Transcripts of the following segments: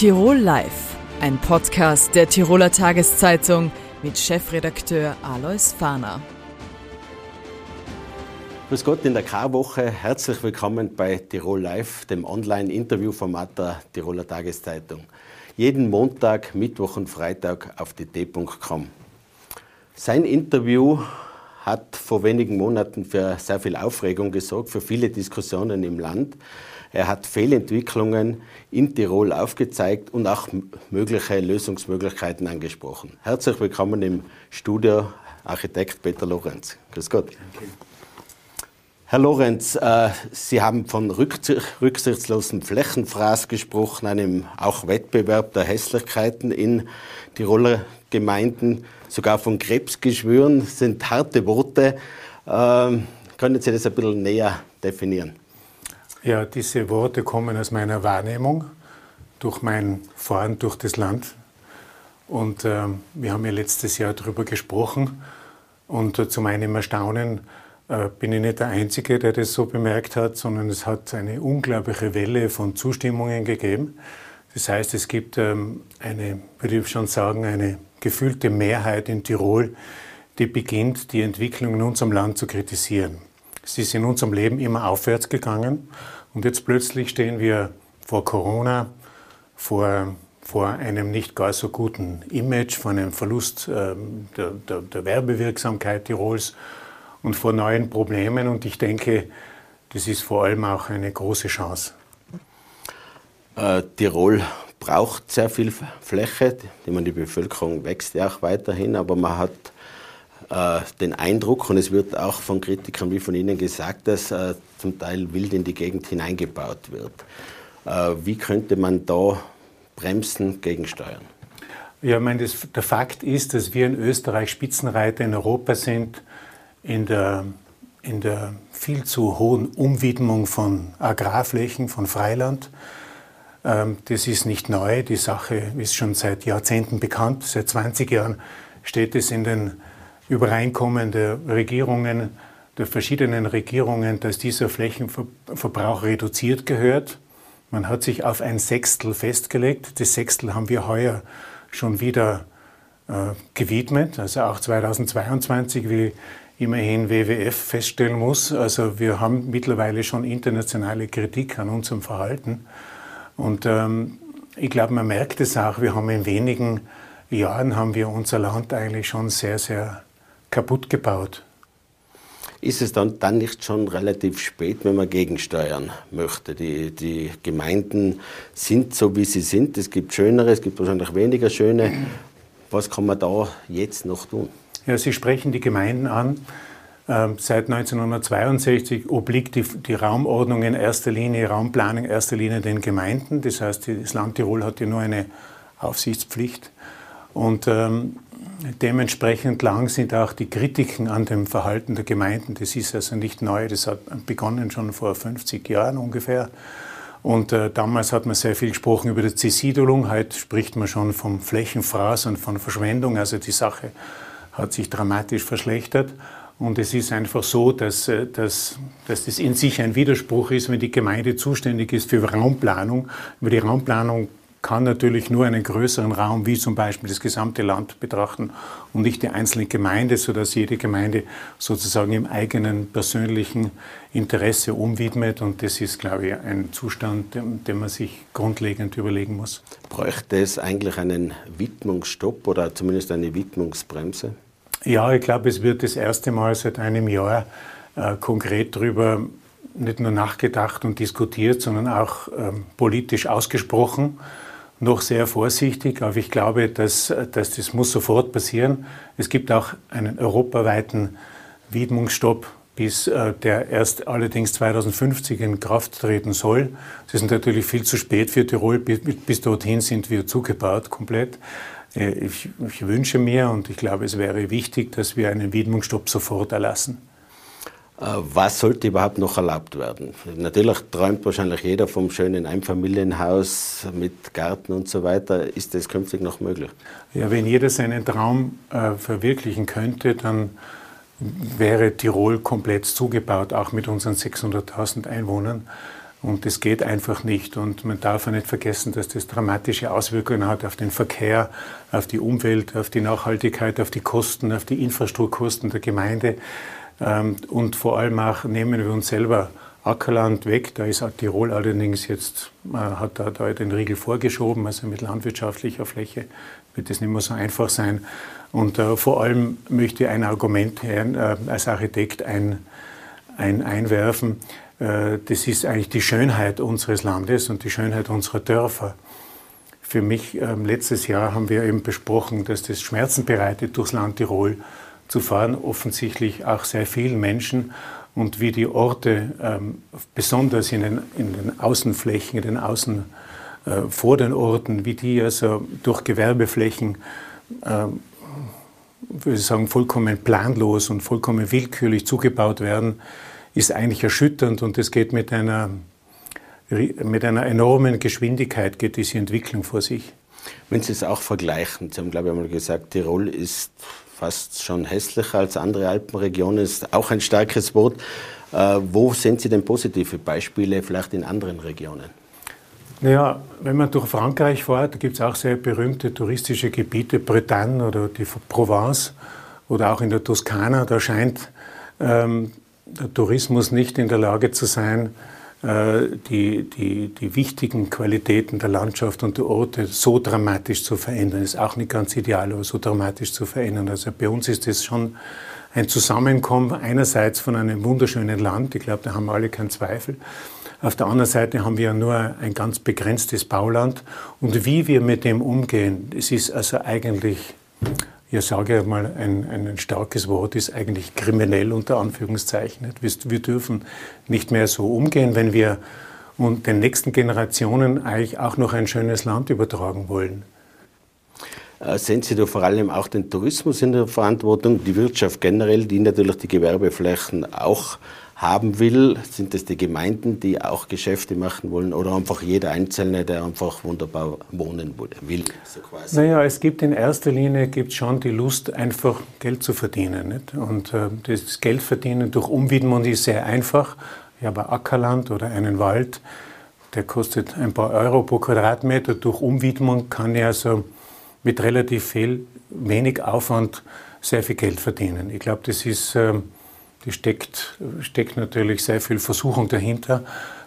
Tirol Live, ein Podcast der Tiroler Tageszeitung mit Chefredakteur Alois Fahner. Grüß Gott in der Karwoche. Herzlich willkommen bei Tirol Live, dem Online-Interviewformat der Tiroler Tageszeitung. Jeden Montag, Mittwoch und Freitag auf dt.com. Sein Interview hat vor wenigen Monaten für sehr viel Aufregung gesorgt, für viele Diskussionen im Land. Er hat Fehlentwicklungen in Tirol aufgezeigt und auch mögliche Lösungsmöglichkeiten angesprochen. Herzlich willkommen im Studio Architekt Peter Lorenz. Grüß Gott. Danke. Herr Lorenz, äh, Sie haben von rücksichtslosen Flächenfraß gesprochen, einem auch Wettbewerb der Hässlichkeiten in Tiroler Gemeinden, sogar von Krebsgeschwüren, sind harte Worte. Ähm, können Sie das ein bisschen näher definieren? Ja, diese Worte kommen aus meiner Wahrnehmung durch mein Fahren durch das Land. Und äh, wir haben ja letztes Jahr darüber gesprochen. Und äh, zu meinem Erstaunen äh, bin ich nicht der Einzige, der das so bemerkt hat, sondern es hat eine unglaubliche Welle von Zustimmungen gegeben. Das heißt, es gibt ähm, eine, würde ich schon sagen, eine gefühlte Mehrheit in Tirol, die beginnt, die Entwicklung in unserem Land zu kritisieren. Es ist in unserem Leben immer aufwärts gegangen und jetzt plötzlich stehen wir vor Corona, vor, vor einem nicht gar so guten Image, vor einem Verlust äh, der, der, der Werbewirksamkeit Tirols und vor neuen Problemen. Und ich denke, das ist vor allem auch eine große Chance. Äh, Tirol braucht sehr viel Fläche. Meine, die Bevölkerung wächst ja auch weiterhin, aber man hat äh, den Eindruck, und es wird auch von Kritikern wie von Ihnen gesagt, dass äh, zum Teil wild in die Gegend hineingebaut wird. Äh, wie könnte man da bremsen, gegensteuern? Ja, ich meine, das, der Fakt ist, dass wir in Österreich Spitzenreiter in Europa sind in der, in der viel zu hohen Umwidmung von Agrarflächen, von Freiland. Ähm, das ist nicht neu, die Sache ist schon seit Jahrzehnten bekannt. Seit 20 Jahren steht es in den Übereinkommen der Regierungen, der verschiedenen Regierungen, dass dieser Flächenverbrauch reduziert gehört. Man hat sich auf ein Sechstel festgelegt. Das Sechstel haben wir heuer schon wieder äh, gewidmet. Also auch 2022, wie immerhin WWF feststellen muss. Also wir haben mittlerweile schon internationale Kritik an unserem Verhalten. Und ähm, ich glaube, man merkt es auch. Wir haben in wenigen Jahren haben wir unser Land eigentlich schon sehr, sehr kaputt gebaut. Ist es dann, dann nicht schon relativ spät, wenn man gegensteuern möchte? Die, die Gemeinden sind so, wie sie sind. Es gibt schönere, es gibt wahrscheinlich weniger schöne. Was kann man da jetzt noch tun? Ja, Sie sprechen die Gemeinden an. Ähm, seit 1962 obliegt die, die, Raumordnung in erster Linie, Raumplanung in erster Linie den Gemeinden. Das heißt, das Land Tirol hat ja nur eine Aufsichtspflicht. Und ähm, Dementsprechend lang sind auch die Kritiken an dem Verhalten der Gemeinden. Das ist also nicht neu, das hat begonnen schon vor 50 Jahren ungefähr. Und äh, damals hat man sehr viel gesprochen über die Zesiedelung, heute spricht man schon vom Flächenfraß und von Verschwendung. Also die Sache hat sich dramatisch verschlechtert. Und es ist einfach so, dass, äh, dass, dass das in sich ein Widerspruch ist, wenn die Gemeinde zuständig ist für Raumplanung. Über die Raumplanung kann natürlich nur einen größeren Raum wie zum Beispiel das gesamte Land betrachten und nicht die einzelne Gemeinde, sodass jede Gemeinde sozusagen im eigenen persönlichen Interesse umwidmet. Und das ist, glaube ich, ein Zustand, den man sich grundlegend überlegen muss. Bräuchte es eigentlich einen Widmungsstopp oder zumindest eine Widmungsbremse? Ja, ich glaube, es wird das erste Mal seit einem Jahr äh, konkret darüber nicht nur nachgedacht und diskutiert, sondern auch ähm, politisch ausgesprochen noch sehr vorsichtig, aber ich glaube, dass, dass das muss sofort passieren. Es gibt auch einen europaweiten Widmungsstopp, bis äh, der erst allerdings 2050 in Kraft treten soll. Das ist natürlich viel zu spät für Tirol. Bis, dorthin sind wir zugebaut komplett. Äh, ich, ich wünsche mir und ich glaube, es wäre wichtig, dass wir einen Widmungsstopp sofort erlassen. Äh, was sollte überhaupt noch erlaubt werden? Natürlich träumt wahrscheinlich jeder vom schönen Einfamilienhaus mit Garten und so weiter. Ist das künftig noch möglich? Ja, wenn jeder seinen Traum äh, verwirklichen könnte, dann wäre Tirol komplett zugebaut, auch mit unseren 600.000 Einwohnern. Und das geht einfach nicht. Und man darf auch nicht vergessen, dass das dramatische Auswirkungen hat auf den Verkehr, auf die Umwelt, auf die Nachhaltigkeit, auf die Kosten, auf die Infrastrukturkosten der Gemeinde. Ähm, und vor allem auch nehmen wir uns selber Ackerland weg. Da ist Tirol allerdings jetzt, hat da, da den Riegel vorgeschoben, also mit landwirtschaftlicher Fläche wird das nicht mehr so einfach sein. Und äh, vor allem möchte ich ein Argument äh, als Architekt ein, ein, einwerfen. Äh, das ist eigentlich die Schönheit unseres Landes und die Schönheit unserer Dörfer. Für mich, ähm, letztes Jahr haben wir eben besprochen, dass das Schmerzen bereitet, durchs Land Tirol zu fahren, offensichtlich auch sehr vielen Menschen und wie die Orte, ähm, besonders in den, in den Außenflächen, in den Außen, äh, vor den Orten, wie die also durch Gewerbeflächen, äh, würde ich sagen, vollkommen planlos und vollkommen willkürlich zugebaut werden, ist eigentlich erschütternd und es geht mit einer, mit einer enormen Geschwindigkeit, geht diese Entwicklung vor sich. Wenn Sie es auch vergleichen, Sie haben, glaube ich, einmal gesagt, Tirol ist fast schon hässlicher als andere Alpenregionen, ist auch ein starkes Wort. Äh, wo sehen Sie denn positive Beispiele vielleicht in anderen Regionen? Naja, wenn man durch Frankreich fährt, gibt es auch sehr berühmte touristische Gebiete, Bretagne oder die Provence oder auch in der Toskana. Da scheint ähm, der Tourismus nicht in der Lage zu sein, die, die, die wichtigen Qualitäten der Landschaft und der Orte so dramatisch zu verändern. Ist auch nicht ganz ideal, aber so dramatisch zu verändern. Also bei uns ist das schon ein Zusammenkommen einerseits von einem wunderschönen Land, ich glaube, da haben alle keinen Zweifel. Auf der anderen Seite haben wir nur ein ganz begrenztes Bauland. Und wie wir mit dem umgehen, es ist also eigentlich ja, sage mal, ein, ein starkes Wort ist eigentlich kriminell unter Anführungszeichen. Wir dürfen nicht mehr so umgehen, wenn wir und den nächsten Generationen eigentlich auch noch ein schönes Land übertragen wollen. Äh, sehen Sie da vor allem auch den Tourismus in der Verantwortung, die Wirtschaft generell, die natürlich die Gewerbeflächen auch haben will? Sind es die Gemeinden, die auch Geschäfte machen wollen oder einfach jeder Einzelne, der einfach wunderbar wohnen will? So quasi? Naja, es gibt in erster Linie gibt schon die Lust, einfach Geld zu verdienen. Nicht? Und äh, das Geldverdienen durch Umwidmung ist sehr einfach. Ich habe Ackerland oder einen Wald, der kostet ein paar Euro pro Quadratmeter. Durch Umwidmung kann ich also mit relativ viel, wenig Aufwand sehr viel Geld verdienen. Ich glaube, das ist... Äh, die steckt, steckt natürlich sehr viel Versuchung dahinter,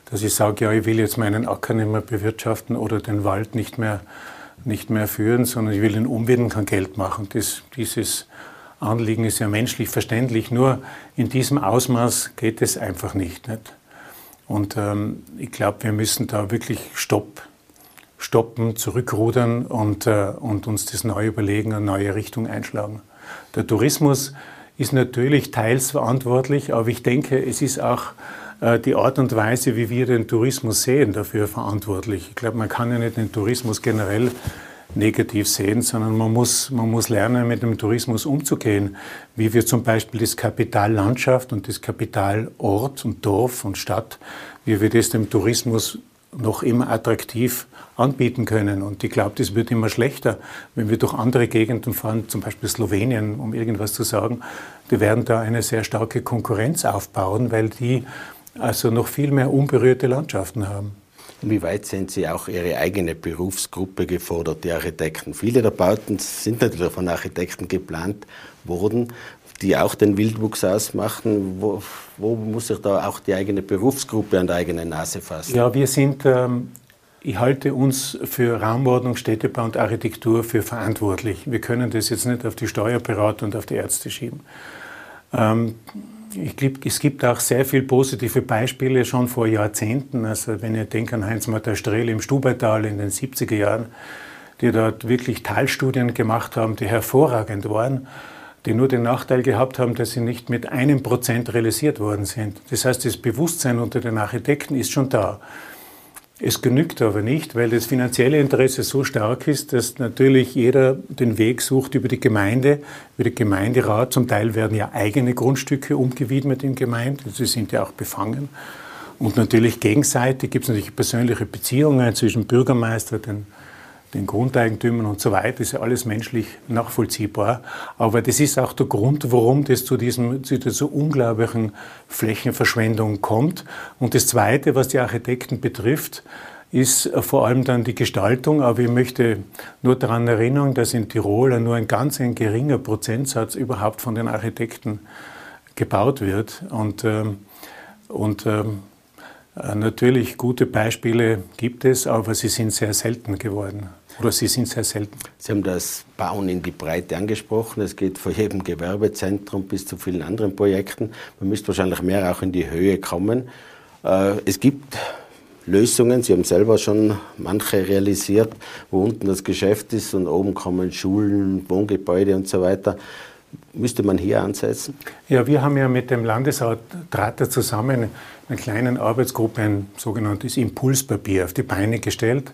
dass ich sage, ja, ich will jetzt meinen Acker nicht mehr bewirtschaften oder den Wald nicht mehr, nicht mehr führen, sondern ich will ihn umwidmen, kann Geld machen. Das, dieses Anliegen ist ja menschlich verständlich, nur in diesem Ausmaß geht es einfach nicht. nicht? Und ähm, ich glaube, wir müssen da wirklich Stopp, stoppen, zurückrudern und, äh, und uns das neu überlegen, eine neue Richtung einschlagen. Der Tourismus ist natürlich teils verantwortlich, aber ich denke, es ist auch äh, die Art und Weise, wie wir den Tourismus sehen, dafür verantwortlich. Ich glaube, man kann ja nicht den Tourismus generell negativ sehen, sondern man muss, man muss lernen, mit dem Tourismus umzugehen. Wie wir zum Beispiel das Kapital Landschaft und das Kapital Ort und Dorf und Stadt, wie wir das dem Tourismus noch immer attraktiv anbieten können. Und ich glaube, das wird immer schlechter, wenn wir durch andere Gegenden fahren, zum Beispiel Slowenien, um irgendwas zu sagen. Die werden da eine sehr starke Konkurrenz aufbauen, weil die also noch viel mehr unberührte Landschaften haben. Inwieweit sind Sie auch Ihre eigene Berufsgruppe gefordert, die Architekten? Viele der Bauten sind natürlich von Architekten geplant worden die auch den Wildwuchs ausmachen. Wo, wo, muss sich da auch die eigene Berufsgruppe an der eigenen Nase fassen? Ja, wir sind, ähm, ich halte uns für Raumordnung, Städtebau und Architektur für verantwortlich. Wir können das jetzt nicht auf die Steuerberater und auf die Ärzte schieben. Ähm, ich glaube, es gibt auch sehr viele positive Beispiele schon vor Jahrzehnten. Also wenn ihr denkt an Heinz-Martin Strehl im Stubaital in den 70er Jahren, die dort wirklich Teilstudien gemacht haben, die hervorragend waren die nur den Nachteil gehabt haben, dass sie nicht mit einem Prozent realisiert worden sind. Das heißt, das Bewusstsein unter den Architekten ist schon da. Es genügt aber nicht, weil das finanzielle Interesse so stark ist, dass natürlich jeder den Weg sucht über die Gemeinde, über den Gemeinderat. Zum Teil werden ja eigene Grundstücke umgewidmet in Gemeinden, sie sind ja auch befangen. Und natürlich gegenseitig gibt es natürlich persönliche Beziehungen zwischen Bürgermeister, den den Grundeigentümern und so weiter, ist ja alles menschlich nachvollziehbar. Aber das ist auch der Grund, warum das zu, diesem, zu dieser unglaublichen Flächenverschwendung kommt. Und das Zweite, was die Architekten betrifft, ist vor allem dann die Gestaltung. Aber ich möchte nur daran erinnern, dass in Tirol nur ein ganz ein geringer Prozentsatz überhaupt von den Architekten gebaut wird. Und, ähm, und ähm, äh, natürlich gute Beispiele gibt es, aber sie sind sehr selten geworden. Oder sie sind sehr selten. Sie haben das Bauen in die Breite angesprochen. Es geht von jedem Gewerbezentrum bis zu vielen anderen Projekten. Man müsste wahrscheinlich mehr auch in die Höhe kommen. Äh, es gibt Lösungen, Sie haben selber schon manche realisiert, wo unten das Geschäft ist und oben kommen Schulen, Wohngebäude und so weiter. Müsste man hier ansetzen? Ja, wir haben ja mit dem Landesrat Trater zusammen einer kleinen Arbeitsgruppe ein sogenanntes Impulspapier auf die Beine gestellt.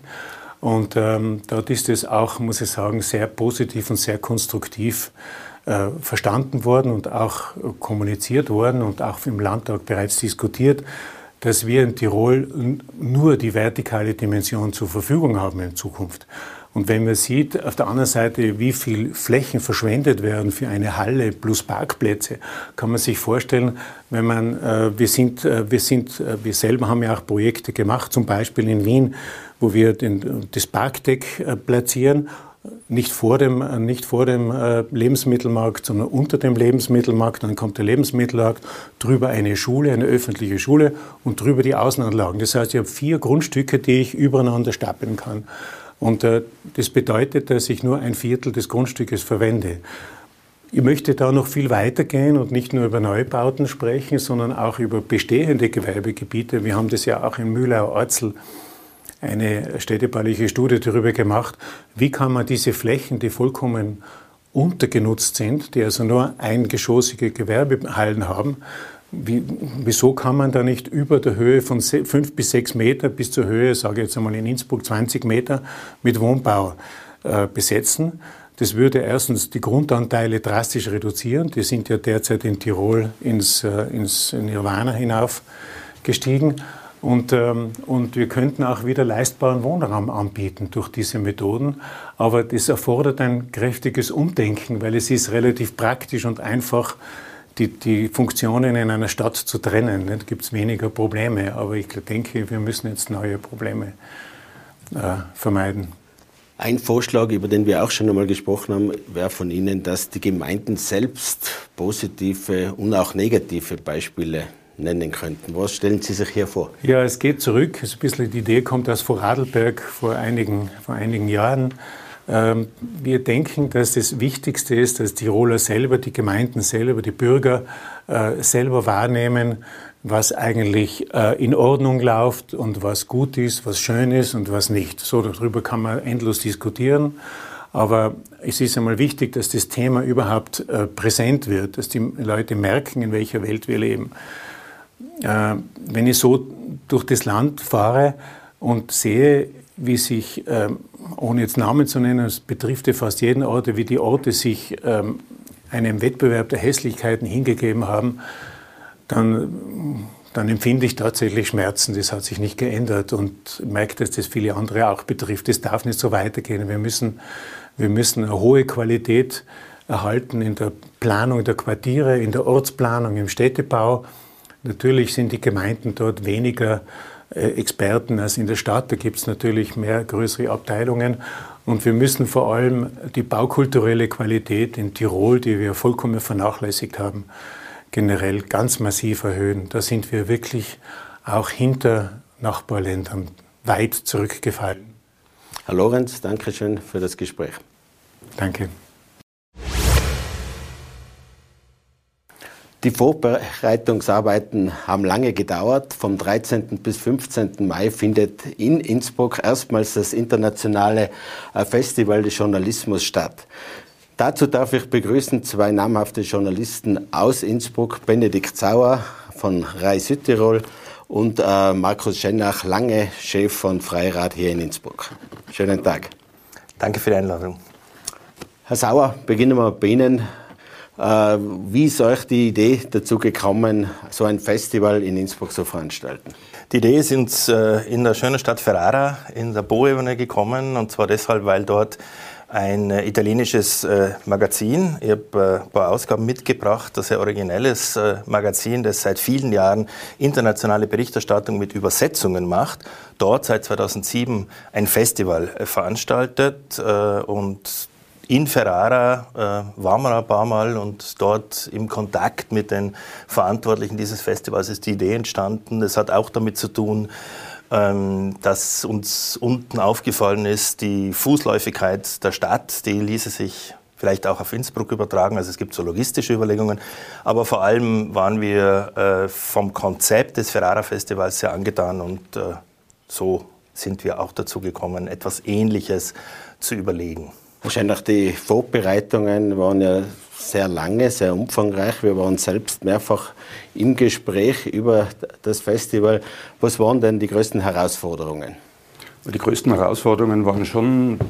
Und ähm, dort ist es auch, muss ich sagen, sehr positiv und sehr konstruktiv äh, verstanden worden und auch kommuniziert worden und auch im Landtag bereits diskutiert, dass wir in Tirol nur die vertikale Dimension zur Verfügung haben in Zukunft. Und wenn man sieht, auf der anderen Seite, wie viel Flächen verschwendet werden für eine Halle plus Parkplätze, kann man sich vorstellen, wenn man, äh, wir sind, äh, wir sind, äh, wir selber haben ja auch Projekte gemacht, zum Beispiel in Wien, wo wir den, das Parkdeck äh, platzieren nicht vor dem, äh, nicht vor dem äh, Lebensmittelmarkt, sondern unter dem Lebensmittelmarkt. Dann kommt der Lebensmittelmarkt, drüber eine Schule, eine öffentliche Schule und drüber die Außenanlagen. Das heißt, ich habe vier Grundstücke, die ich übereinander stapeln kann. Und äh, das bedeutet, dass ich nur ein Viertel des Grundstückes verwende. Ich möchte da noch viel weiter gehen und nicht nur über Neubauten sprechen, sondern auch über bestehende Gewerbegebiete. Wir haben das ja auch in Mühlau-Orzel eine städtebauliche Studie darüber gemacht, wie kann man diese Flächen, die vollkommen untergenutzt sind, die also nur eingeschossige Gewerbehallen haben, wie, wieso kann man da nicht über der Höhe von fünf bis sechs Meter bis zur Höhe, sage ich jetzt einmal in Innsbruck 20 Meter, mit Wohnbau äh, besetzen? Das würde erstens die Grundanteile drastisch reduzieren. Die sind ja derzeit in Tirol ins, äh, ins Nirvana hinauf gestiegen. Und, ähm, und wir könnten auch wieder leistbaren Wohnraum anbieten durch diese Methoden. Aber das erfordert ein kräftiges Umdenken, weil es ist relativ praktisch und einfach, die, die Funktionen in einer Stadt zu trennen. Da gibt es weniger Probleme. Aber ich denke, wir müssen jetzt neue Probleme äh, vermeiden. Ein Vorschlag, über den wir auch schon einmal gesprochen haben, wäre von Ihnen, dass die Gemeinden selbst positive und auch negative Beispiele nennen könnten. Was stellen Sie sich hier vor? Ja, es geht zurück. ein bisschen die Idee kommt aus Vorarlberg vor einigen, vor einigen Jahren. Ähm, wir denken, dass das Wichtigste ist, dass Tiroler selber, die Gemeinden selber, die Bürger äh, selber wahrnehmen, was eigentlich äh, in Ordnung läuft und was gut ist, was schön ist und was nicht. So darüber kann man endlos diskutieren. Aber es ist einmal wichtig, dass das Thema überhaupt äh, präsent wird, dass die Leute merken, in welcher Welt wir leben. Wenn ich so durch das Land fahre und sehe, wie sich, ähm, ohne jetzt Namen zu nennen, es betrifft ja fast jeden Ort, wie die Orte sich ähm, einem Wettbewerb der Hässlichkeiten hingegeben haben, dann, dann empfinde ich tatsächlich Schmerzen. Das hat sich nicht geändert und merke, dass das viele andere auch betrifft. Das darf nicht so weitergehen. Wir müssen, wir müssen eine hohe Qualität erhalten in der Planung der Quartiere, in der Ortsplanung, im Städtebau. Natürlich sind die Gemeinden dort weniger Experten als in der Stadt. Da gibt es natürlich mehr größere Abteilungen. Und wir müssen vor allem die baukulturelle Qualität in Tirol, die wir vollkommen vernachlässigt haben, generell ganz massiv erhöhen. Da sind wir wirklich auch hinter Nachbarländern weit zurückgefallen. Herr Lorenz, danke schön für das Gespräch. Danke. Die Vorbereitungsarbeiten haben lange gedauert. Vom 13. bis 15. Mai findet in Innsbruck erstmals das internationale äh, Festival des Journalismus statt. Dazu darf ich begrüßen zwei namhafte Journalisten aus Innsbruck, Benedikt Sauer von Rai Südtirol und äh, Markus Schennach, lange Chef von Freirad hier in Innsbruck. Schönen Tag. Danke für die Einladung. Herr Sauer, beginnen wir bei Ihnen. Äh, wie ist euch die Idee dazu gekommen, so ein Festival in Innsbruck zu veranstalten? Die Idee ist uns äh, in der schönen Stadt Ferrara in der Boebene gekommen und zwar deshalb, weil dort ein äh, italienisches äh, Magazin. Ich habe ein paar Ausgaben mitgebracht, das sehr originelles Magazin, das seit vielen Jahren internationale Berichterstattung mit Übersetzungen macht. Dort seit 2007 ein Festival veranstaltet und in Ferrara waren wir ein paar Mal und dort im Kontakt mit den Verantwortlichen dieses Festivals ist die Idee entstanden. Es hat auch damit zu tun, ähm, dass uns unten aufgefallen ist, die Fußläufigkeit der Stadt, die ließe sich vielleicht auch auf Innsbruck übertragen. Also es gibt so logistische Überlegungen. Aber vor allem waren wir äh, vom Konzept des Ferrara-Festivals sehr angetan und äh, so sind wir auch dazu gekommen, etwas Ähnliches zu überlegen. Wahrscheinlich die Vorbereitungen waren ja sehr lange, sehr umfangreich. Wir waren selbst mehrfach im Gespräch über das Festival. Was waren denn die größten Herausforderungen? Die größten Herausforderungen waren schon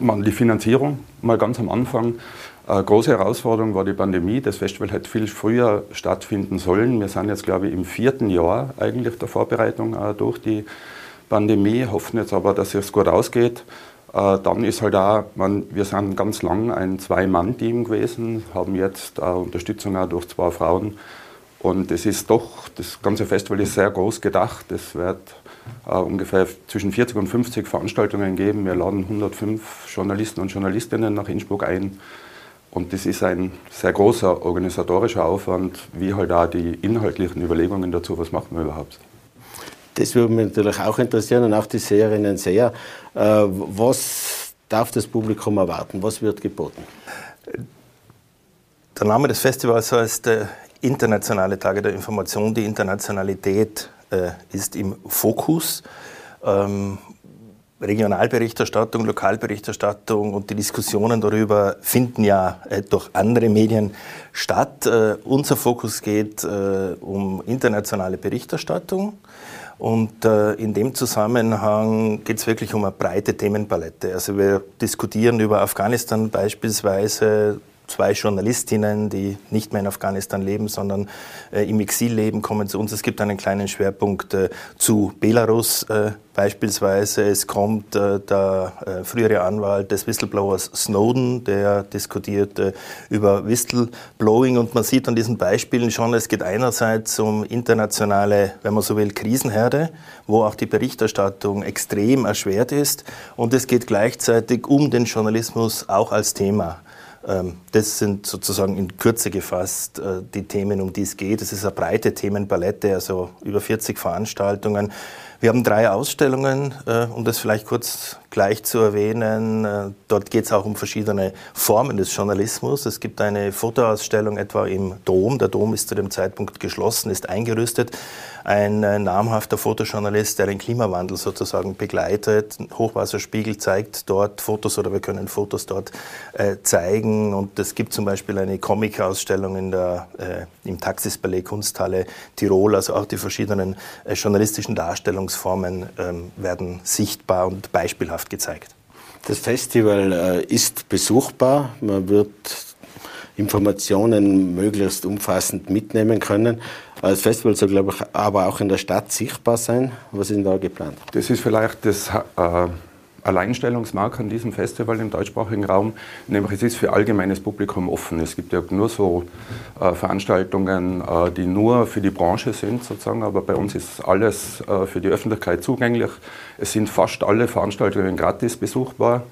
mal die Finanzierung, mal ganz am Anfang. Eine große Herausforderung war die Pandemie. Das Festival hätte viel früher stattfinden sollen. Wir sind jetzt, glaube ich, im vierten Jahr eigentlich der Vorbereitung durch die Pandemie, hoffen jetzt aber, dass es gut ausgeht. Äh, dann ist halt auch, man, wir sind ganz lang ein Zwei-Mann-Team gewesen, haben jetzt äh, Unterstützung auch durch zwei Frauen. Und es ist doch, das ganze Festival ist sehr groß gedacht. Es wird äh, ungefähr zwischen 40 und 50 Veranstaltungen geben. Wir laden 105 Journalisten und Journalistinnen nach Innsbruck ein. Und das ist ein sehr großer organisatorischer Aufwand, wie halt auch die inhaltlichen Überlegungen dazu, was machen wir überhaupt. Das würde mich natürlich auch interessieren und auch die Seherinnen sehr. Äh, was darf das Publikum erwarten? Was wird geboten? Der Name des Festivals heißt äh, Internationale Tage der Information. Die Internationalität äh, ist im Fokus. Ähm, Regionalberichterstattung, Lokalberichterstattung und die Diskussionen darüber finden ja durch andere Medien statt. Unser Fokus geht um internationale Berichterstattung. Und äh, in dem Zusammenhang geht es wirklich um eine breite Themenpalette. Also wir diskutieren über Afghanistan beispielsweise, zwei Journalistinnen, die nicht mehr in Afghanistan leben, sondern äh, im Exil leben, kommen zu uns. Es gibt einen kleinen Schwerpunkt äh, zu Belarus äh, beispielsweise. Es kommt äh, der äh, frühere Anwalt des Whistleblowers Snowden, der diskutiert äh, über Whistleblowing und man sieht an diesen Beispielen schon, es geht einerseits um internationale, wenn man so will, Krisenherde, wo auch die Berichterstattung extrem erschwert ist und es geht gleichzeitig um den Journalismus auch als Thema. Ähm, das sind sozusagen in Kürze gefasst äh, die Themen, um die es geht. Es ist eine breite Themenpalette, also über 40 Veranstaltungen. Wir haben drei Ausstellungen, äh, um das vielleicht kurz gleich zu erwähnen. Äh, dort geht es auch um verschiedene Formen des Journalismus. Es gibt eine Fotoausstellung etwa im Dom. Der Dom ist zu dem Zeitpunkt geschlossen, ist eingerüstet. Ein äh, namhafter Fotojournalist, der den Klimawandel sozusagen begleitet. Hochwasserspiegel zeigt dort Fotos oder wir können Fotos dort zeigen. Und es gibt zum Beispiel eine Comic-Ausstellung in der, im Taxis-Ballet Kunsthalle Tirol. Also auch die verschiedenen journalistischen Darstellungen Ausdrucksformen ähm, werden sichtbar und beispielhaft gezeigt. Das Festival äh, ist besuchbar. Man wird Informationen möglichst umfassend mitnehmen können. Das Festival soll, glaube ich, aber auch in der Stadt sichtbar sein. Was ist denn da geplant? Das ist vielleicht das äh, Alleinstellungsmarke an diesem Festival im deutschsprachigen Raum, nämlich es ist für allgemeines Publikum offen. Es gibt ja nur so äh, Veranstaltungen, äh, die nur für die Branche sind sozusagen, aber bei uns ist alles äh, für die Öffentlichkeit zugänglich. Es sind fast alle Veranstaltungen gratis besuchbar.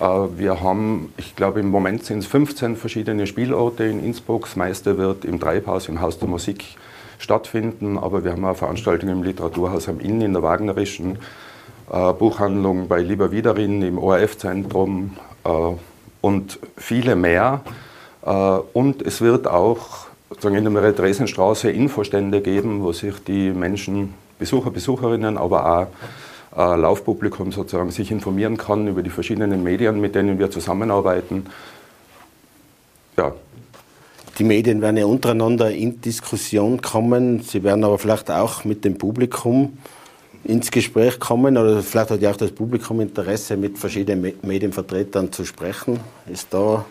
Äh, wir haben, ich glaube im Moment sind es 15 verschiedene Spielorte in Innsbruck. Das meiste wird im Treibhaus, im Haus der Musik stattfinden, aber wir haben auch Veranstaltungen im Literaturhaus am Inn, in der Wagnerischen Buchhandlung bei Lieber Wiederin im ORF-Zentrum äh, und viele mehr. Äh, und es wird auch in der Maria-Dresen-Straße Infostände geben, wo sich die Menschen, Besucher, Besucherinnen, aber auch äh, Laufpublikum sozusagen sich informieren kann über die verschiedenen Medien, mit denen wir zusammenarbeiten. Ja. Die Medien werden ja untereinander in Diskussion kommen. Sie werden aber vielleicht auch mit dem Publikum ins Gespräch kommen oder vielleicht hat ja auch das Publikum Interesse, mit verschiedenen Medienvertretern zu sprechen. Da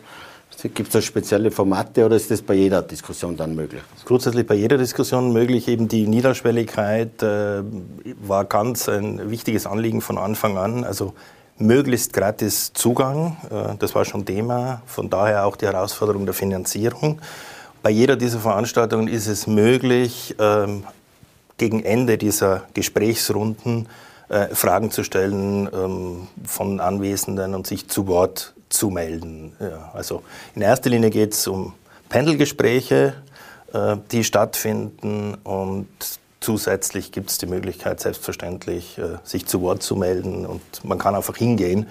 Gibt es da spezielle Formate oder ist das bei jeder Diskussion dann möglich? Grundsätzlich bei jeder Diskussion möglich. Eben die Niederschwelligkeit äh, war ganz ein wichtiges Anliegen von Anfang an. Also möglichst gratis Zugang, äh, das war schon Thema. Von daher auch die Herausforderung der Finanzierung. Bei jeder dieser Veranstaltungen ist es möglich, ähm, gegen Ende dieser Gesprächsrunden äh, Fragen zu stellen ähm, von Anwesenden und sich zu Wort zu melden. Ja, also in erster Linie geht es um Pendelgespräche, äh, die stattfinden und zusätzlich gibt es die Möglichkeit, selbstverständlich äh, sich zu Wort zu melden und man kann einfach hingehen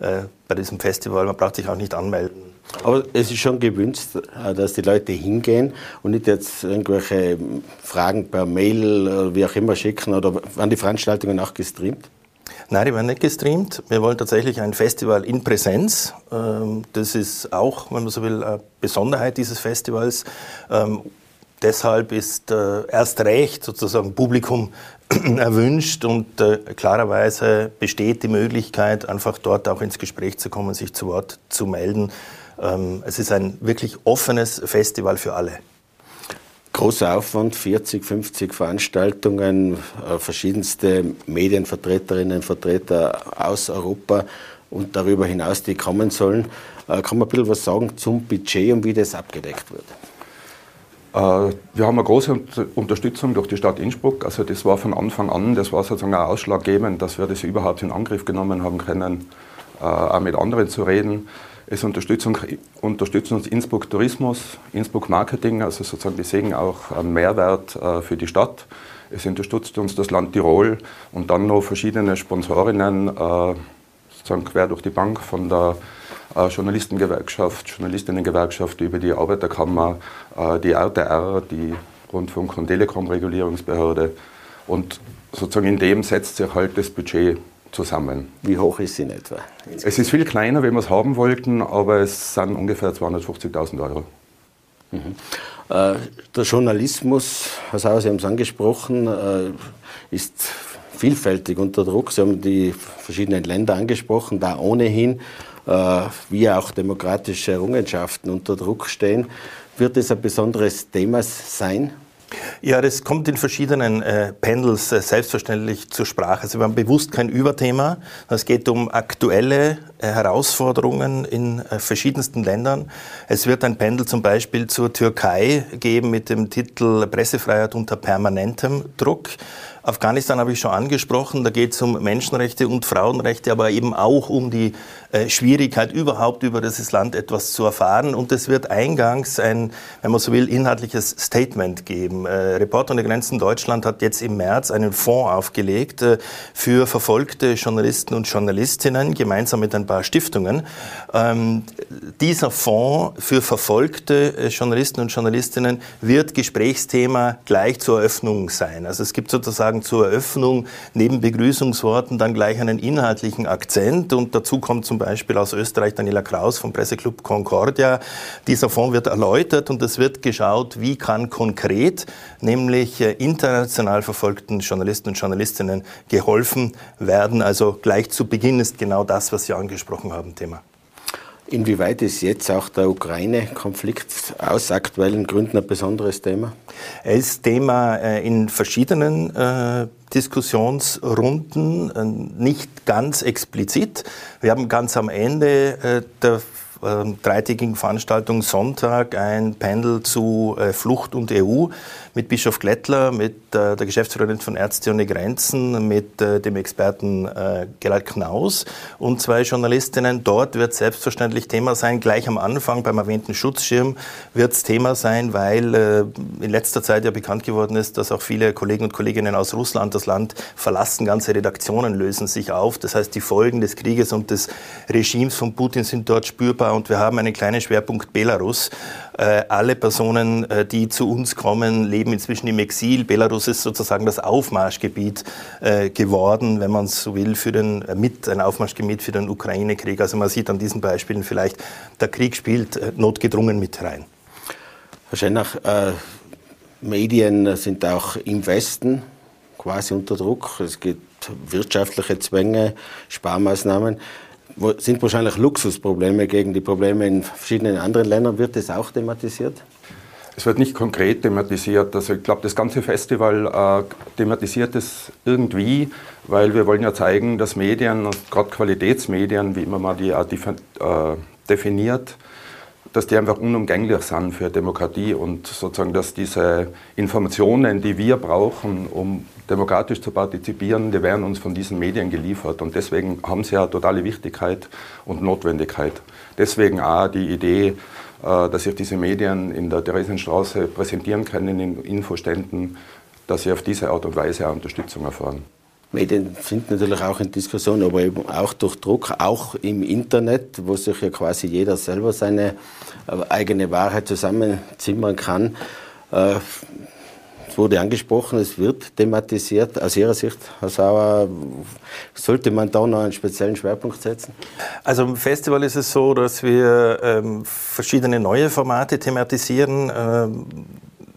äh, bei diesem Festival. Man braucht sich auch nicht anmelden. Aber es ist schon gewünscht, äh, dass die Leute hingehen und nicht jetzt irgendwelche Fragen per Mail oder wie auch immer schicken oder werden die Veranstaltungen auch gestreamt? Nein, die werden nicht gestreamt. Wir wollen tatsächlich ein Festival in Präsenz. Ähm, das ist auch, wenn man so will, eine Besonderheit dieses Festivals. Ähm, deshalb ist äh, erst recht sozusagen Publikum erwünscht und äh, klarerweise besteht die Möglichkeit, einfach dort auch ins Gespräch zu kommen, sich zu Wort zu melden. Ähm, es ist ein wirklich offenes Festival für alle. Großer Aufwand, 40, 50 Veranstaltungen, äh, verschiedenste Medienvertreterinnen und Vertreter aus Europa und darüber hinaus, die kommen sollen. Äh, kann man ein bisschen was sagen zum Budget und wie das abgedeckt wird? Äh, wir haben eine große Unterstützung durch die Stadt Innsbruck. Also das war von Anfang an, das war sozusagen auch ausschlaggebend, dass wir das überhaupt in Angriff genommen haben können, auch mit anderen zu reden. Es unterstützt uns Innsbruck Tourismus, Innsbruck Marketing, also sozusagen die sehen auch einen Mehrwert äh, für die Stadt. Es unterstützt uns das Land Tirol und dann noch verschiedene Sponsorinnen, äh, sozusagen quer durch die Bank, von der äh, Journalistengewerkschaft, Journalistinnengewerkschaft über die Arbeiterkammer, die RTR, die Rundfunk- und Telekom-Regulierungsbehörde. Und sozusagen in dem setzt sich halt das Budget zusammen. Wie hoch ist sie in etwa? Es ist viel kleiner, wie wir es haben wollten, aber es sind ungefähr 250.000 Euro. Mhm. Äh, der Journalismus, Herr Sauer, Sie haben es angesprochen, äh, ist vielfältig unter Druck. Sie haben die verschiedenen Länder angesprochen, da ohnehin, äh, wie auch demokratische Errungenschaften unter Druck stehen. Wird es ein besonderes Thema sein? Ja, das kommt in verschiedenen äh, Panels äh, selbstverständlich zur Sprache. Also wir haben bewusst kein Überthema. Es geht um aktuelle äh, Herausforderungen in äh, verschiedensten Ländern. Es wird ein Panel zum Beispiel zur Türkei geben mit dem Titel Pressefreiheit unter permanentem Druck. Afghanistan habe ich schon angesprochen, da geht es um Menschenrechte und Frauenrechte, aber eben auch um die Schwierigkeit, überhaupt über dieses Land etwas zu erfahren. Und es wird eingangs ein, wenn man so will, inhaltliches Statement geben. Äh, Reporter ohne Grenzen Deutschland hat jetzt im März einen Fonds aufgelegt äh, für verfolgte Journalisten und Journalistinnen, gemeinsam mit ein paar Stiftungen. Ähm, dieser Fonds für verfolgte äh, Journalisten und Journalistinnen wird Gesprächsthema gleich zur Eröffnung sein. Also es gibt sozusagen sagen zur Eröffnung neben Begrüßungsworten dann gleich einen inhaltlichen Akzent. Und dazu kommt zum Beispiel aus Österreich Daniela Kraus vom Presseclub Concordia. Dieser Fonds wird erläutert und es wird geschaut, wie kann konkret, nämlich äh, international verfolgten Journalisten und Journalistinnen geholfen werden. Also gleich zu Beginn ist genau das, was Sie angesprochen haben, Thema. Inwieweit ist jetzt auch der Ukraine-Konflikt aus aktuellen Gründen ein besonderes Thema? Er ist Thema äh, in verschiedenen äh, Diskussionsrunden, äh, nicht ganz explizit. Wir haben ganz am Ende der dreitägigen Veranstaltung Sonntag ein Panel zu Flucht und EU mit Bischof Glättler, mit äh, der Geschäftsführerin von Ärzte ohne Grenzen, mit äh, dem Experten äh, Gerald Knaus und zwei Journalistinnen. Dort wird selbstverständlich Thema sein, gleich am Anfang beim erwähnten Schutzschirm wird es Thema sein, weil äh, in letzter Zeit ja bekannt geworden ist, dass auch viele Kollegen und Kolleginnen aus Russland das Land verlassen, ganze Redaktionen lösen sich auf. Das heißt, die Folgen des Krieges und des Regimes von Putin sind dort spürbar und wir haben einen kleinen Schwerpunkt Belarus. Äh, alle Personen, äh, die zu uns kommen, leben inzwischen im Exil. Belarus ist sozusagen das Aufmarschgebiet äh, geworden, wenn man so will, für den, mit ein Aufmarschgebiet für den Ukraine-Krieg. Also man sieht an diesen Beispielen vielleicht, der Krieg spielt notgedrungen mit rein. Herr Schenach, äh, Medien sind auch im Westen quasi unter Druck. Es gibt wirtschaftliche Zwänge, Sparmaßnahmen. Sind wahrscheinlich Luxusprobleme gegen die Probleme in verschiedenen anderen Ländern. Wird das auch thematisiert? Es wird nicht konkret thematisiert. Also ich glaube, das ganze Festival äh, thematisiert es irgendwie, weil wir wollen ja zeigen, dass Medien, gerade Qualitätsmedien, wie immer man die äh, definiert, dass die einfach unumgänglich sind für Demokratie und sozusagen, dass diese Informationen, die wir brauchen, um demokratisch zu partizipieren, die werden uns von diesen Medien geliefert. Und deswegen haben sie ja totale Wichtigkeit und Notwendigkeit. Deswegen auch die Idee, äh, dass sich diese Medien in der Theresienstraße präsentieren können in Infoständen, dass sie auf diese Art und Weise auch Unterstützung erfahren. Medien sind natürlich auch in Diskussion, aber eben auch durch Druck, auch im Internet, wo sich ja quasi jeder selber seine äh, eigene Wahrheit zusammenzimmern kann. Es wurde angesprochen, es wird thematisiert. Aus Ihrer Sicht, Herr Sauer, sollte man da noch einen speziellen Schwerpunkt setzen? Also im Festival ist es so, dass wir ähm, verschiedene neue Formate thematisieren. Ähm,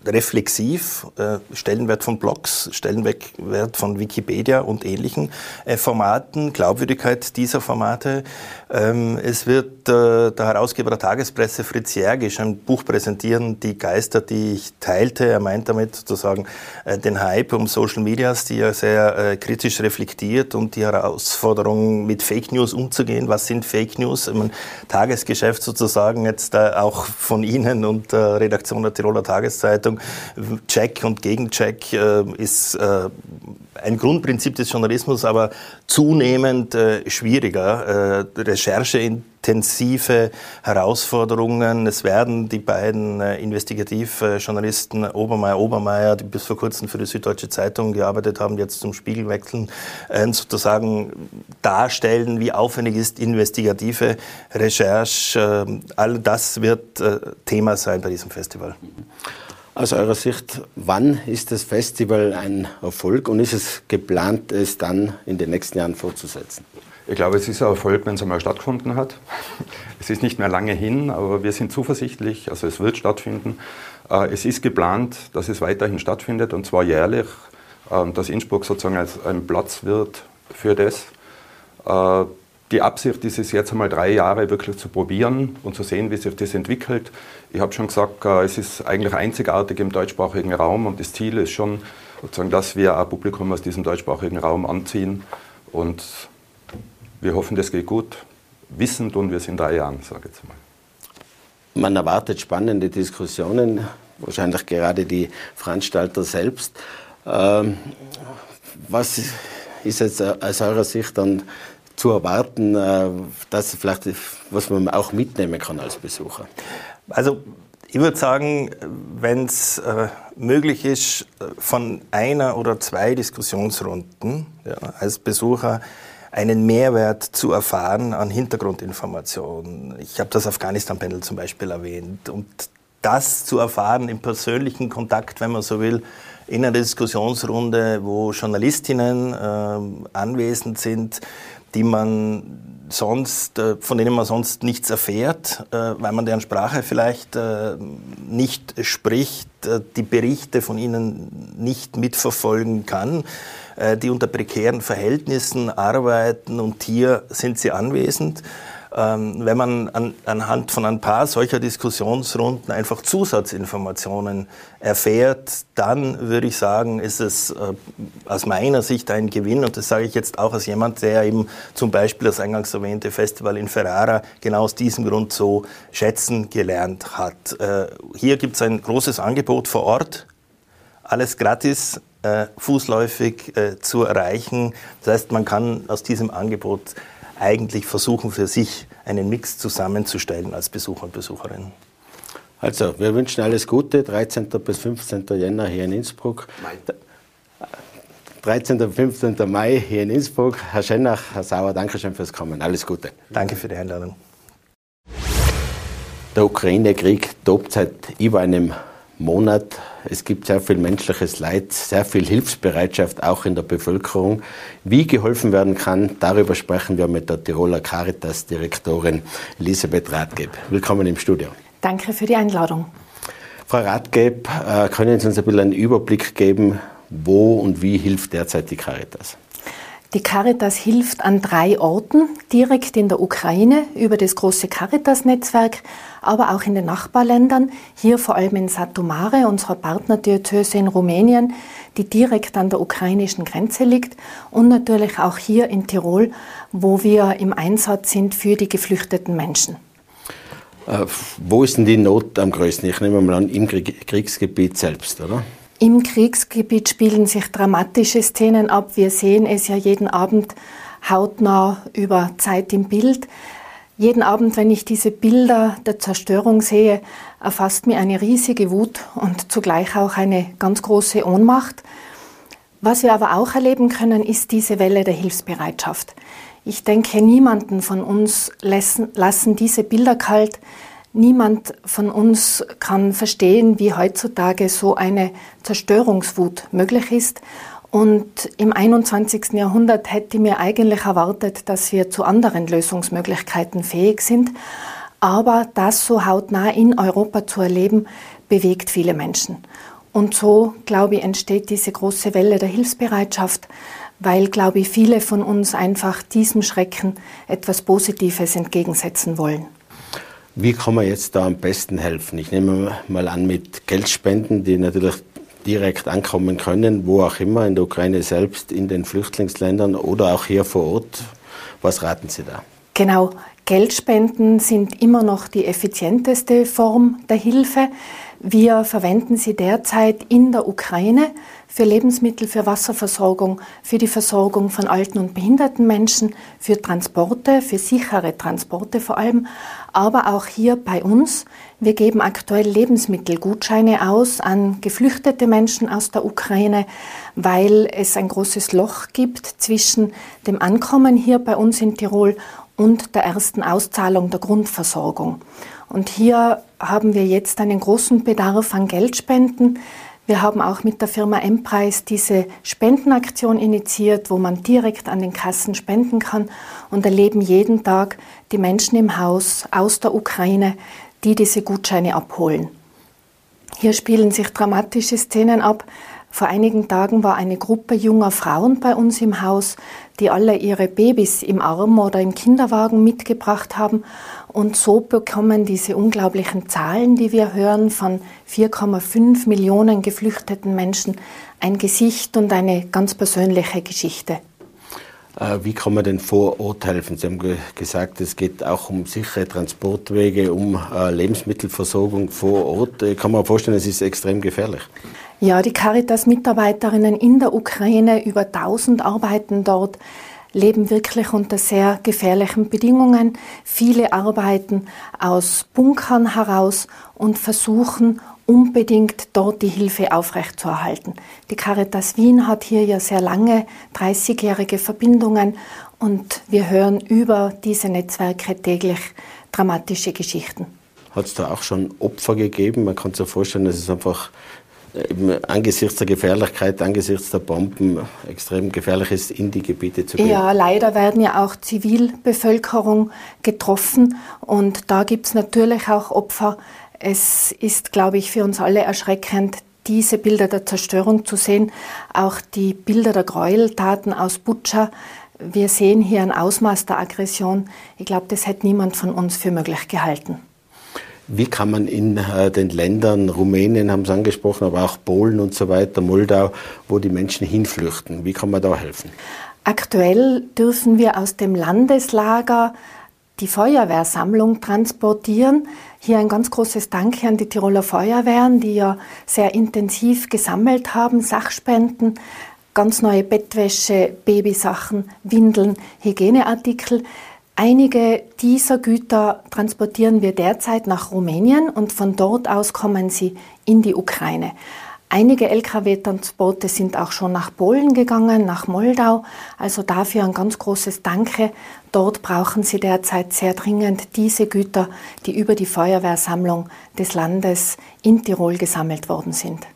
reflexiv, äh, Stellenwert von Blogs, Stellenwert von Wikipedia und ähnlichen äh, Formaten, Glaubwürdigkeit dieser Formate. Ähm, es wird äh, der Herausgeber der Tagespresse Fritz Järgisch ein Buch präsentieren, die Geister, die ich teilte. Er meint damit sozusagen äh, den Hype um Social Medias, die er sehr äh, kritisch reflektiert und die Herausforderung mit Fake News umzugehen. Was sind Fake News? Im Tagesgeschäft sozusagen jetzt äh, auch von Ihnen und der Redaktion der Tiroler Tageszeitung Richtung Check und Gegencheck äh, ist äh, ein Grundprinzip des Journalismus, aber zunehmend äh, schwieriger. Äh, rechercheintensive Herausforderungen. Es werden die beiden äh, Investigativjournalisten Obermeier, Obermeier, die bis vor kurzem für die Süddeutsche Zeitung gearbeitet haben, jetzt zum Spiegel wechseln, äh, sozusagen darstellen, wie aufwendig ist investigative Recherche. Äh, all das wird äh, Thema sein bei diesem Festival. Aus eurer Sicht, wann ist das Festival ein Erfolg und ist es geplant, es dann in den nächsten Jahren fortzusetzen? Ich glaube, es ist ein Erfolg, wenn es einmal stattgefunden hat. Es ist nicht mehr lange hin, aber wir sind zuversichtlich, also es wird stattfinden. Äh, es ist geplant, dass es weiterhin stattfindet und zwar jährlich, ähm, dass Innsbruck sozusagen als ein Platz wird für das. Äh, die Absicht ist es jetzt einmal drei Jahre wirklich zu probieren und zu sehen, wie sich das entwickelt. Ich habe schon gesagt, äh, es ist eigentlich einzigartig im deutschsprachigen Raum und das Ziel ist schon, sozusagen, dass wir ein Publikum aus diesem deutschsprachigen Raum anziehen und wir hoffen, das geht gut. Wissen tun wir es in drei Jahren, sage ich jetzt mal. Man erwartet spannende Diskussionen, wahrscheinlich gerade die Veranstalter selbst. Ähm, was ist jetzt aus eurer Sicht dann zu erwarten, äh, das vielleicht, was man auch mitnehmen kann als Besucher? Also ich würde sagen, wenn es äh, möglich ist, von einer oder zwei Diskussionsrunden ja, als Besucher einen Mehrwert zu erfahren an Hintergrundinformationen. Ich habe das Afghanistan-Panel zum Beispiel erwähnt. Und das zu erfahren im persönlichen Kontakt, wenn man so will, in einer Diskussionsrunde, wo Journalistinnen äh, anwesend sind, die man sonst, äh, von denen man sonst nichts erfährt, äh, weil man deren Sprache vielleicht äh, nicht spricht, die Berichte von ihnen nicht mitverfolgen kann, die unter prekären Verhältnissen arbeiten und hier sind sie anwesend. Ähm, wenn man an, anhand von ein paar solcher Diskussionsrunden einfach Zusatzinformationen erfährt, dann würde ich sagen, ist es äh, aus meiner Sicht ein Gewinn. Und das sage ich jetzt auch als jemand, der eben zum Beispiel das eingangs erwähnte Festival in Ferrara genau aus diesem Grund so schätzen gelernt hat. Äh, hier gibt es ein großes Angebot vor Ort, alles gratis, äh, fußläufig zu erreichen. Das heißt, man kann aus diesem Angebot eigentlich versuchen für sich einen Mix zusammenzustellen als Besucher und Besucherin. Also, wir wünschen alles Gute, 13. bis 15. Jänner hier in Innsbruck. 13. und 15. Mai hier in Innsbruck. Herr Schennach, Herr Sauer, danke schön fürs Kommen. Alles Gute. Danke für die Einladung. Der Ukraine-Krieg tobt seit über einem Monat. Es gibt sehr viel menschliches Leid, sehr viel Hilfsbereitschaft auch in der Bevölkerung. Wie geholfen werden kann, darüber sprechen wir mit der Tiroler Caritas-Direktorin Elisabeth Rathgeb. Willkommen im Studio. Danke für die Einladung. Frau Rathgeb, äh, können Sie uns ein bisschen einen Überblick geben, wo und wie hilft derzeit die Caritas? Die Caritas hilft an drei Orten, direkt in der Ukraine über das große Caritas-Netzwerk, aber auch in den Nachbarländern, hier vor allem in Satomare, unserer Partnerdiözese in Rumänien, die direkt an der ukrainischen Grenze liegt und natürlich auch hier in Tirol, wo wir im Einsatz sind für die geflüchteten Menschen. Äh, wo ist denn die Not am größten? Ich nehme mal an, im Kriegsgebiet selbst, oder? Im Kriegsgebiet spielen sich dramatische Szenen ab. Wir sehen es ja jeden Abend hautnah über Zeit im Bild. Jeden Abend, wenn ich diese Bilder der Zerstörung sehe, erfasst mir eine riesige Wut und zugleich auch eine ganz große Ohnmacht. Was wir aber auch erleben können, ist diese Welle der Hilfsbereitschaft. Ich denke, niemanden von uns lassen, diese Bilder kalt, Niemand von uns kann verstehen, wie heutzutage so eine Zerstörungswut möglich ist. Und im 21. Jahrhundert hätte mir eigentlich erwartet, dass wir zu anderen Lösungsmöglichkeiten fähig sind. Aber das so hautnah in Europa zu erleben, bewegt viele Menschen. Und so, glaube ich, entsteht diese große Welle der Hilfsbereitschaft, weil, glaube ich, viele von uns einfach diesem Schrecken etwas Positives entgegensetzen wollen. Wie kann man jetzt da am besten helfen? Ich nehme mal an mit Geldspenden, die natürlich direkt ankommen können, wo auch immer, in der Ukraine selbst, in den Flüchtlingsländern oder auch hier vor Ort. Was raten Sie da? Genau, Geldspenden sind immer noch die effizienteste Form der Hilfe. Wir verwenden sie derzeit in der Ukraine für Lebensmittel, für Wasserversorgung, für die Versorgung von alten und behinderten Menschen, für Transporte, für sichere Transporte vor allem, aber auch hier bei uns. Wir geben aktuell Lebensmittelgutscheine aus an geflüchtete Menschen aus der Ukraine, weil es ein großes Loch gibt zwischen dem Ankommen hier bei uns in Tirol und der ersten Auszahlung der Grundversorgung. Und hier haben wir jetzt einen großen Bedarf an Geldspenden. Wir haben auch mit der Firma M-Preis diese Spendenaktion initiiert, wo man direkt an den Kassen spenden kann und erleben jeden Tag die Menschen im Haus aus der Ukraine, die diese Gutscheine abholen. Hier spielen sich dramatische Szenen ab. Vor einigen Tagen war eine Gruppe junger Frauen bei uns im Haus, die alle ihre Babys im Arm oder im Kinderwagen mitgebracht haben. Und so bekommen diese unglaublichen Zahlen, die wir hören, von 4,5 Millionen geflüchteten Menschen ein Gesicht und eine ganz persönliche Geschichte. Äh, wie kann man denn vor Ort helfen? Sie haben gesagt, es geht auch um sichere Transportwege, um äh, Lebensmittelversorgung vor Ort. Ich kann mir vorstellen, es ist extrem gefährlich. Ja, die Caritas-Mitarbeiterinnen in der Ukraine, über 1000 arbeiten dort, leben wirklich unter sehr gefährlichen Bedingungen. Viele arbeiten aus Bunkern heraus und versuchen unbedingt dort die Hilfe aufrechtzuerhalten. Die Caritas Wien hat hier ja sehr lange, 30-jährige Verbindungen und wir hören über diese Netzwerke täglich dramatische Geschichten. Hat es da auch schon Opfer gegeben? Man kann sich vorstellen, dass es einfach angesichts der Gefährlichkeit, angesichts der Bomben extrem gefährlich ist, in die Gebiete zu gehen. Ja, leider werden ja auch Zivilbevölkerung getroffen und da gibt es natürlich auch Opfer. Es ist, glaube ich, für uns alle erschreckend, diese Bilder der Zerstörung zu sehen, auch die Bilder der Gräueltaten aus Butscha. Wir sehen hier ein Ausmaß der Aggression. Ich glaube, das hätte niemand von uns für möglich gehalten. Wie kann man in äh, den Ländern, Rumänien haben Sie angesprochen, aber auch Polen und so weiter, Moldau, wo die Menschen hinflüchten, wie kann man da helfen? Aktuell dürfen wir aus dem Landeslager die Feuerwehrsammlung transportieren. Hier ein ganz großes Danke an die Tiroler Feuerwehren, die ja sehr intensiv gesammelt haben, Sachspenden, ganz neue Bettwäsche, Babysachen, Windeln, Hygieneartikel. Einige dieser Güter transportieren wir derzeit nach Rumänien und von dort aus kommen sie in die Ukraine. Einige Lkw-Transporte sind auch schon nach Polen gegangen, nach Moldau. Also dafür ein ganz großes Danke. Dort brauchen Sie derzeit sehr dringend diese Güter, die über die Feuerwehrsammlung des Landes in Tirol gesammelt worden sind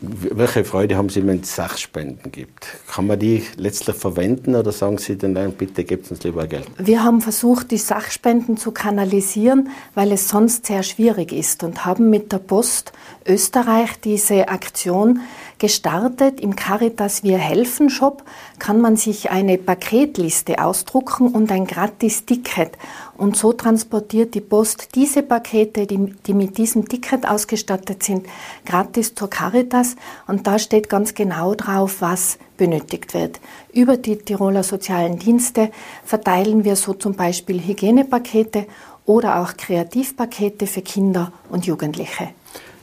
welche Freude haben Sie, wenn es Sachspenden gibt? Kann man die letztlich verwenden oder sagen Sie dann, nein, bitte gebt uns lieber Geld? Wir haben versucht, die Sachspenden zu kanalisieren, weil es sonst sehr schwierig ist und haben mit der Post Österreich diese Aktion gestartet. Im Caritas Wir helfen Shop kann man sich eine Paketliste ausdrucken und ein gratis Ticket. Und so transportiert die Post diese Pakete, die, die mit diesem Ticket ausgestattet sind, gratis zur Caritas. Und da steht ganz genau drauf, was benötigt wird. Über die Tiroler sozialen Dienste verteilen wir so zum Beispiel Hygienepakete oder auch Kreativpakete für Kinder und Jugendliche.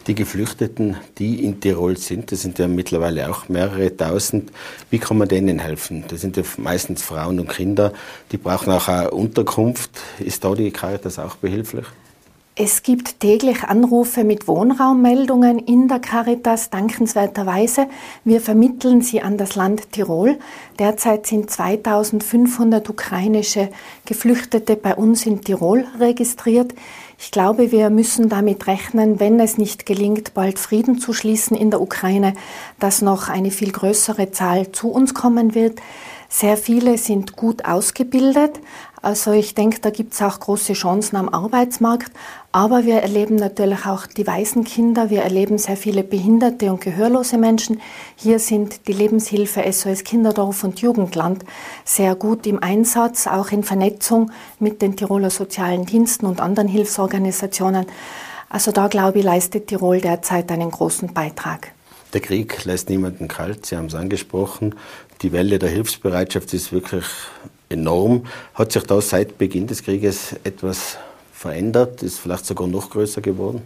Die Geflüchteten, die in Tirol sind, das sind ja mittlerweile auch mehrere tausend, wie kann man denen helfen? Das sind ja meistens Frauen und Kinder, die brauchen auch eine Unterkunft. Ist da die Caritas auch behilflich? Es gibt täglich Anrufe mit Wohnraummeldungen in der Caritas, dankenswerterweise. Wir vermitteln sie an das Land Tirol. Derzeit sind 2500 ukrainische Geflüchtete bei uns in Tirol registriert. Ich glaube, wir müssen damit rechnen, wenn es nicht gelingt, bald Frieden zu schließen in der Ukraine, dass noch eine viel größere Zahl zu uns kommen wird. Sehr viele sind gut ausgebildet. Also ich denke, da gibt es auch große Chancen am Arbeitsmarkt. Aber wir erleben natürlich auch die Waisenkinder. Wir erleben sehr viele behinderte und gehörlose Menschen. Hier sind die Lebenshilfe SOS Kinderdorf und Jugendland sehr gut im Einsatz, auch in Vernetzung mit den Tiroler sozialen Diensten und anderen Hilfsorganisationen. Also da glaube ich, leistet Tirol derzeit einen großen Beitrag. Der Krieg lässt niemanden kalt, Sie haben es angesprochen. Die Welle der Hilfsbereitschaft ist wirklich enorm. Hat sich da seit Beginn des Krieges etwas verändert? Ist vielleicht sogar noch größer geworden?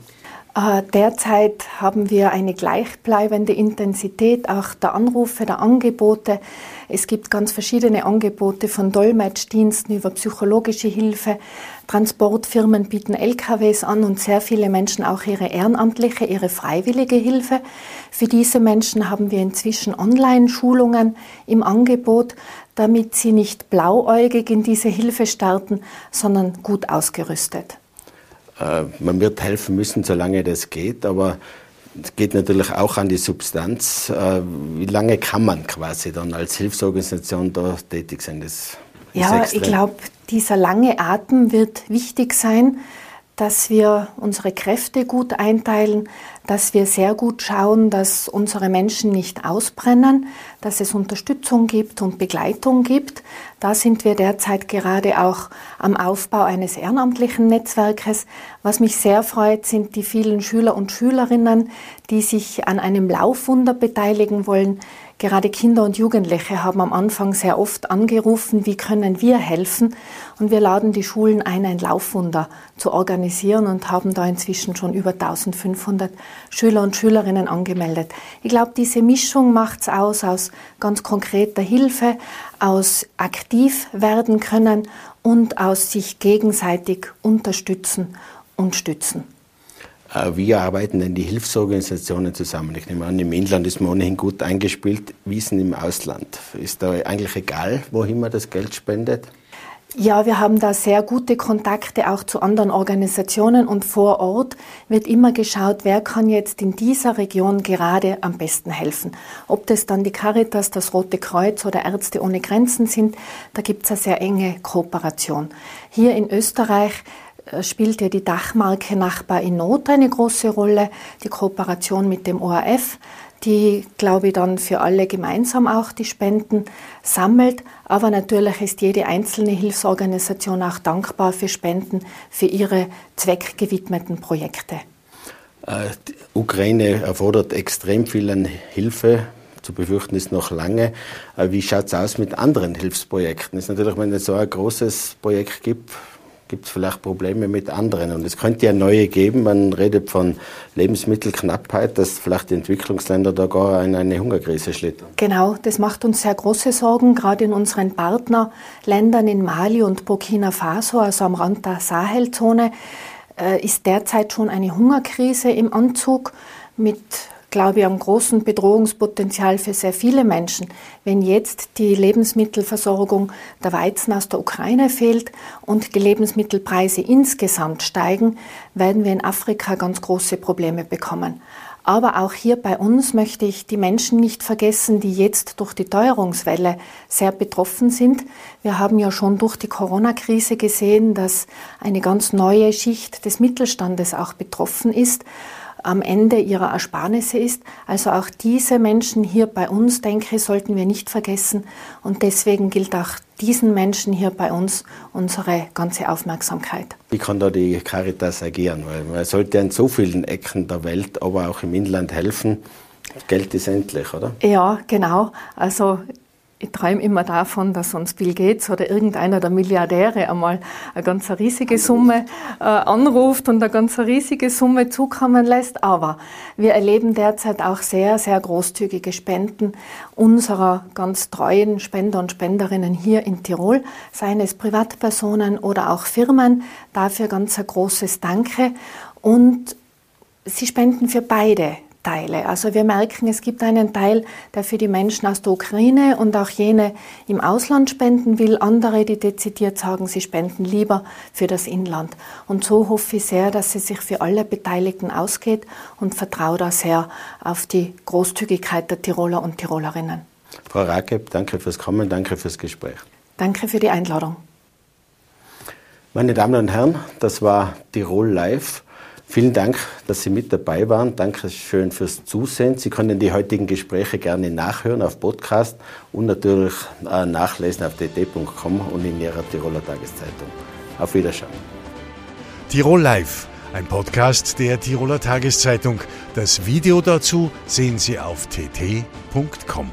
Äh, derzeit haben wir eine gleichbleibende Intensität auch der Anrufe, der Angebote. Es gibt ganz verschiedene Angebote von Dolmetschdiensten über psychologische Hilfe. Transportfirmen bieten LKWs an und sehr viele Menschen auch ihre ehrenamtliche, ihre freiwillige Hilfe. Für diese Menschen haben wir inzwischen Online-Schulungen im Angebot, damit sie nicht blauäugig in diese Hilfe starten, sondern gut ausgerüstet. Äh, man wird helfen müssen, solange das geht, aber es geht natürlich auch an die Substanz. Äh, wie lange kann man quasi dann als Hilfsorganisation da tätig sein? Das ja, ich glaube, dieser lange Atem wird wichtig sein dass wir unsere Kräfte gut einteilen, dass wir sehr gut schauen, dass unsere Menschen nicht ausbrennen, dass es Unterstützung gibt und Begleitung gibt. Da sind wir derzeit gerade auch am Aufbau eines ehrenamtlichen Netzwerkes. Was mich sehr freut, sind die vielen Schüler und Schülerinnen, die sich an einem Laufwunder beteiligen wollen. Gerade Kinder und Jugendliche haben am Anfang sehr oft angerufen, wie können wir helfen? Und wir laden die Schulen ein, ein Laufwunder zu organisieren und haben da inzwischen schon über 1500 Schüler und Schülerinnen angemeldet. Ich glaube, diese Mischung macht es aus, aus ganz konkreter Hilfe, aus aktiv werden können und aus sich gegenseitig unterstützen und stützen. Äh, wie arbeiten denn die Hilfsorganisationen zusammen? Ich nehme an, im Inland ist man ohnehin gut eingespielt. Wie ist denn im Ausland? Ist da eigentlich egal, wohin man das Geld spendet? Ja, wir haben da sehr gute Kontakte auch zu anderen Organisationen und vor Ort wird immer geschaut, wer kann jetzt in dieser Region gerade am besten helfen. Ob das dann die Caritas, das Rote Kreuz oder Ärzte ohne Grenzen sind, da gibt es eine sehr enge Kooperation. Hier in Österreich äh, spielt ja die Dachmarke Nachbar in Not eine große Rolle, die Kooperation mit dem ORF, die, glaube ich, dann für alle gemeinsam auch die Spenden sammelt. Aber natürlich ist jede einzelne Hilfsorganisation auch dankbar für Spenden für ihre zweckgewidmeten Projekte. Äh, die Ukraine erfordert extrem viel an Hilfe. Zu befürchten ist noch lange. Äh, wie schaut es aus mit anderen Hilfsprojekten? Es ist natürlich, wenn es so ein großes Projekt gibt, gibt es vielleicht Probleme mit anderen. Und es könnte ja neue geben. Man redet von Lebensmittelknappheit, dass vielleicht die Entwicklungsländer da gar in eine Hungerkrise schlittern. Genau, das macht uns sehr große Sorgen, gerade in unseren Partnerländern in Mali und Burkina Faso, also am Rand der Sahelzone, äh, ist derzeit schon eine Hungerkrise im Anzug mit glaube ich, am großen Bedrohungspotenzial für sehr viele Menschen. Wenn jetzt die Lebensmittelversorgung der Weizen aus der Ukraine fehlt und die Lebensmittelpreise insgesamt steigen, werden wir in Afrika ganz große Probleme bekommen. Aber auch hier bei uns möchte ich die Menschen nicht vergessen, die jetzt durch die Teuerungswelle sehr betroffen sind. Wir haben ja schon durch die Corona-Krise gesehen, dass eine ganz neue Schicht des Mittelstandes auch betroffen ist. Am Ende ihrer Ersparnisse ist. Also auch diese Menschen hier bei uns, denke ich, sollten wir nicht vergessen. Und deswegen gilt auch diesen Menschen hier bei uns unsere ganze Aufmerksamkeit. Wie kann da die Caritas agieren? Weil man sollte in so vielen Ecken der Welt, aber auch im Inland helfen. Geld ist endlich, oder? Ja, genau. Also ich träume immer davon, dass uns Bill Gates oder irgendeiner der Milliardäre einmal eine ganz riesige Summe äh, anruft und eine ganz riesige Summe zukommen lässt. Aber wir erleben derzeit auch sehr, sehr großzügige Spenden unserer ganz treuen Spender und Spenderinnen hier in Tirol, seien es Privatpersonen oder auch Firmen. Dafür ganz ein großes Danke. Und sie spenden für beide Teile. Also wir merken, es gibt einen Teil, der für die Menschen aus der Ukraine und auch jene im Ausland spenden will, andere, die dezidiert sagen, sie spenden lieber für das Inland. Und so hoffe ich sehr, dass es sich für alle Beteiligten ausgeht und vertraue da sehr auf die Großzügigkeit der Tiroler und Tirolerinnen. Frau Rakeb, danke fürs Kommen, danke fürs Gespräch. Danke für die Einladung. Meine Damen und Herren, das war Tirol Live. Vielen Dank, dass Sie mit dabei waren. Dankeschön fürs Zusehen. Sie können die heutigen Gespräche gerne nachhören auf Podcast und natürlich äh, nachlesen auf dt.com und in Ihrer Tiroler Tageszeitung. Auf Wiedersehen. Tirol Live, ein Podcast der Tiroler Tageszeitung. Das Video dazu sehen Sie auf tt.com.